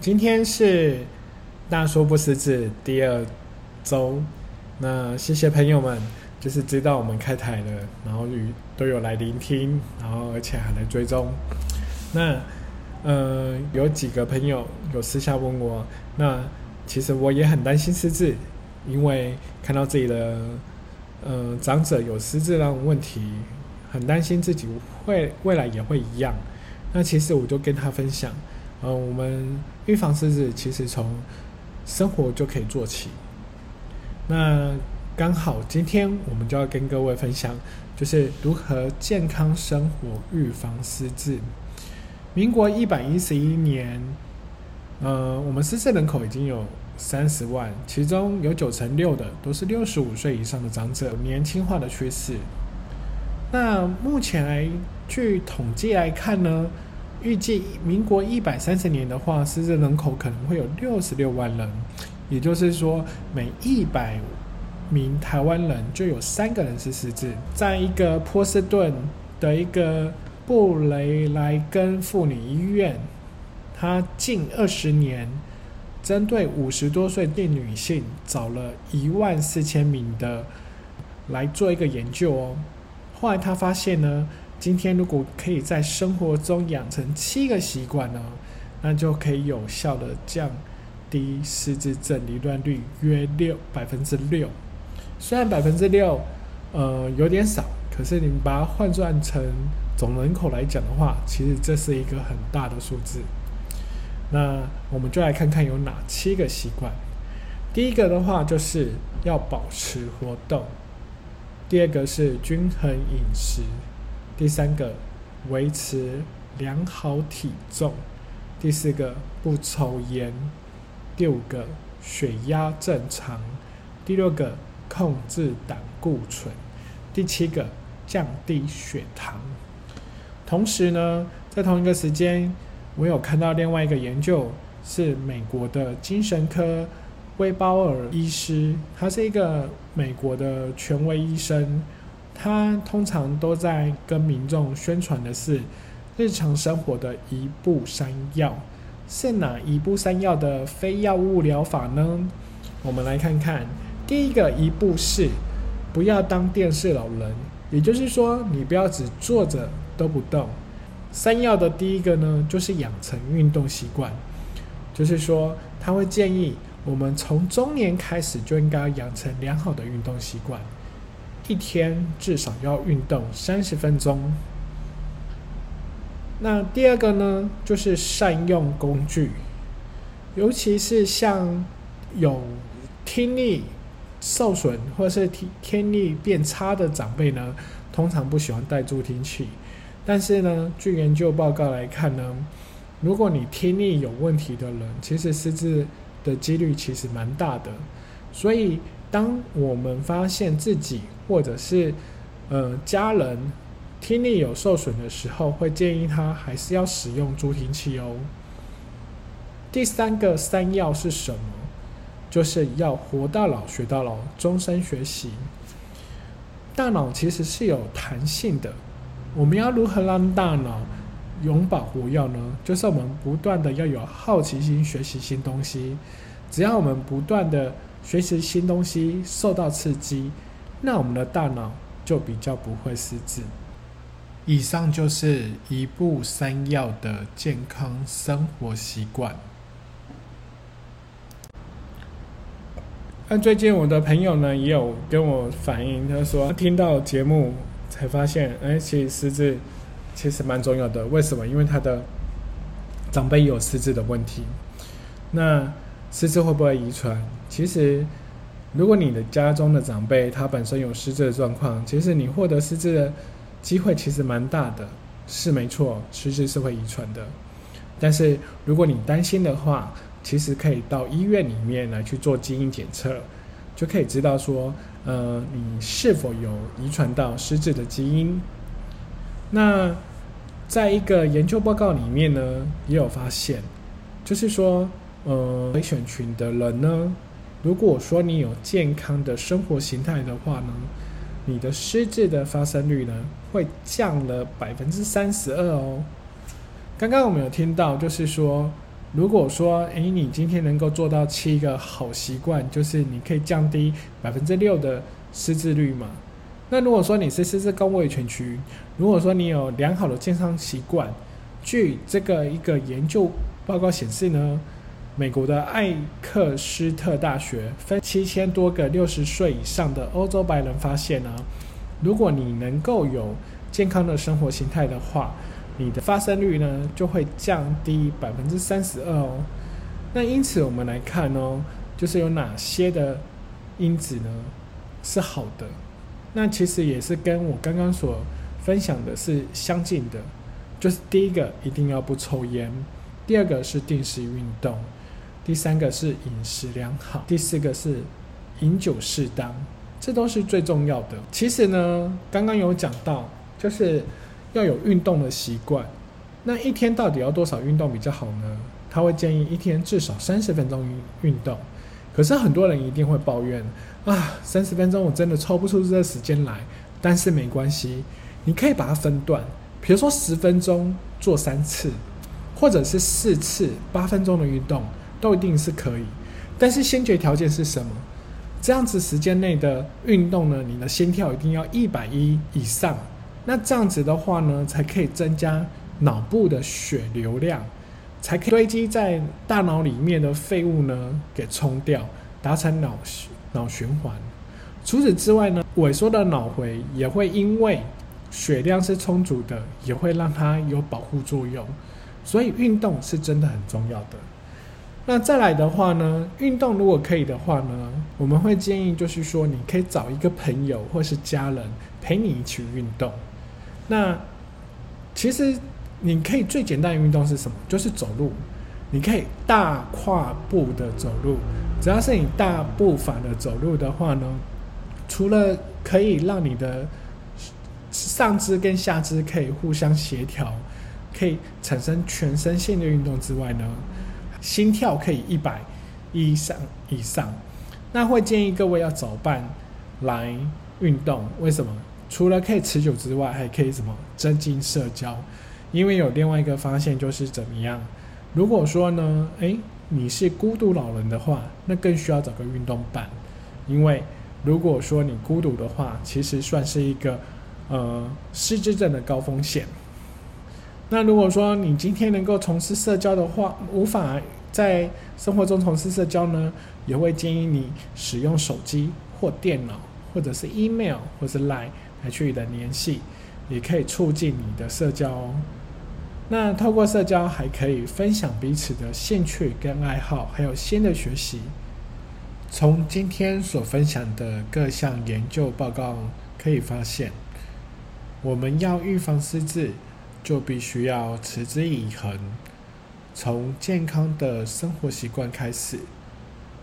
今天是大叔不识字第二周，那谢谢朋友们，就是知道我们开台了，然后与都有来聆听，然后而且还来追踪。那呃，有几个朋友有私下问我，那其实我也很担心失智，因为看到自己的呃长者有失智那种问题，很担心自己会未来也会一样。那其实我就跟他分享。嗯，我们预防失智其实从生活就可以做起。那刚好今天我们就要跟各位分享，就是如何健康生活预防失智。民国一百一十一年，呃，我们失智人口已经有三十万，其中有九成六的都是六十五岁以上的长者，年轻化的趋势。那目前来据统计来看呢？预计民国一百三十年的话，失智人口可能会有六十六万人，也就是说，每一百名台湾人就有三个人是失智。在一个波士顿的一个布雷莱根妇女医院，他近二十年针对五十多岁的女性，找了一万四千名的来做一个研究哦。后来他发现呢。今天如果可以在生活中养成七个习惯呢，那就可以有效的降低失智症罹患率约六百分之六。虽然百分之六，呃有点少，可是你把它换算成总人口来讲的话，其实这是一个很大的数字。那我们就来看看有哪七个习惯。第一个的话就是要保持活动，第二个是均衡饮食。第三个，维持良好体重；第四个，不抽烟；第五个，血压正常；第六个，控制胆固醇；第七个，降低血糖。同时呢，在同一个时间，我有看到另外一个研究，是美国的精神科威包尔医师，他是一个美国的权威医生。他通常都在跟民众宣传的是日常生活的一步三要，是哪一步三要的非药物疗法呢？我们来看看，第一个一步是不要当电视老人，也就是说，你不要只坐着都不动。三要的第一个呢，就是养成运动习惯，就是说他会建议我们从中年开始就应该养成良好的运动习惯。一天至少要运动三十分钟。那第二个呢，就是善用工具，尤其是像有听力受损或是听听力变差的长辈呢，通常不喜欢戴助听器。但是呢，据研究报告来看呢，如果你听力有问题的人，其实失智的几率其实蛮大的。所以，当我们发现自己或者是，呃，家人听力有受损的时候，会建议他还是要使用助听器哦。第三个三要是什么？就是要活到老学到老，终身学习。大脑其实是有弹性的，我们要如何让大脑永葆活跃呢？就是我们不断的要有好奇心，学习新东西。只要我们不断的学习新东西，受到刺激。那我们的大脑就比较不会失智。以上就是一步三要的健康生活习惯。那最近我的朋友呢也有跟我反映，他说听到节目才发现，哎，其实失智其实蛮重要的。为什么？因为他的长辈有失智的问题。那失智会不会遗传？其实，如果你的家中的长辈他本身有失智的状况，其实你获得失智的机会其实蛮大的，是没错，失智是会遗传的。但是如果你担心的话，其实可以到医院里面来去做基因检测，就可以知道说，呃，你是否有遗传到失智的基因。那在一个研究报告里面呢，也有发现，就是说，呃，危选群的人呢，如果说你有健康的生活形态的话呢，你的失智的发生率呢，会降了百分之三十二哦。刚刚我们有听到，就是说。如果说，诶，你今天能够做到七个好习惯，就是你可以降低百分之六的失智率嘛？那如果说你是失智高危全区，如果说你有良好的健康习惯，据这个一个研究报告显示呢，美国的艾克斯特大学分七千多个六十岁以上的欧洲白人发现呢，如果你能够有健康的生活形态的话，你的发生率呢就会降低百分之三十二哦。那因此我们来看哦，就是有哪些的因子呢是好的？那其实也是跟我刚刚所分享的是相近的。就是第一个一定要不抽烟，第二个是定时运动，第三个是饮食良好，第四个是饮酒适当，这都是最重要的。其实呢，刚刚有讲到，就是。要有运动的习惯，那一天到底要多少运动比较好呢？他会建议一天至少三十分钟运运动。可是很多人一定会抱怨啊，三十分钟我真的抽不出这个时间来。但是没关系，你可以把它分段，比如说十分钟做三次，或者是四次八分钟的运动，都一定是可以。但是先决条件是什么？这样子时间内的运动呢？你的心跳一定要一百一以上。那这样子的话呢，才可以增加脑部的血流量，才可以堆积在大脑里面的废物呢给冲掉，达成脑脑循环。除此之外呢，萎缩的脑回也会因为血量是充足的，也会让它有保护作用。所以运动是真的很重要的。那再来的话呢，运动如果可以的话呢，我们会建议就是说，你可以找一个朋友或是家人陪你一起运动。那其实你可以最简单的运动是什么？就是走路。你可以大跨步的走路，只要是你大步伐的走路的话呢，除了可以让你的上肢跟下肢可以互相协调，可以产生全身性的运动之外呢，心跳可以一百以上以上。那会建议各位要早办来运动，为什么？除了可以持久之外，还可以什么增进社交？因为有另外一个发现就是怎么样？如果说呢，诶，你是孤独老人的话，那更需要找个运动伴。因为如果说你孤独的话，其实算是一个呃失智症的高风险。那如果说你今天能够从事社交的话，无法在生活中从事社交呢，也会建议你使用手机或电脑，或者是 email 或是 line。来去的联系，也可以促进你的社交哦。那透过社交，还可以分享彼此的兴趣跟爱好，还有新的学习。从今天所分享的各项研究报告可以发现，我们要预防失智，就必须要持之以恒，从健康的生活习惯开始，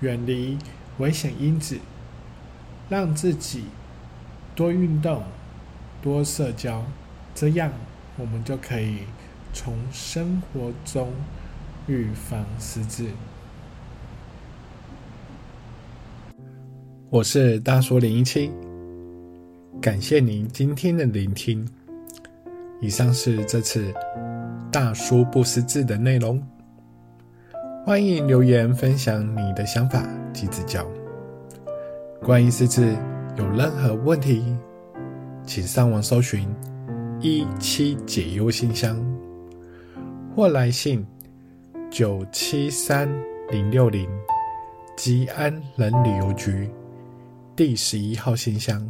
远离危险因子，让自己。多运动，多社交，这样我们就可以从生活中预防失智。我是大叔零一七，感谢您今天的聆听。以上是这次大叔不识字的内容。欢迎留言分享你的想法及指教。关于识字有任何问题请上网搜寻一七解忧信箱或来信九七三零六零吉安人旅游局第十一号信箱。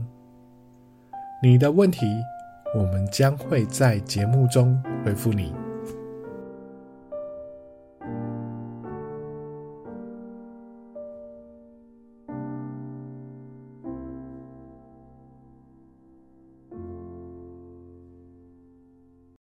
你的问题我们将会在节目中回复你。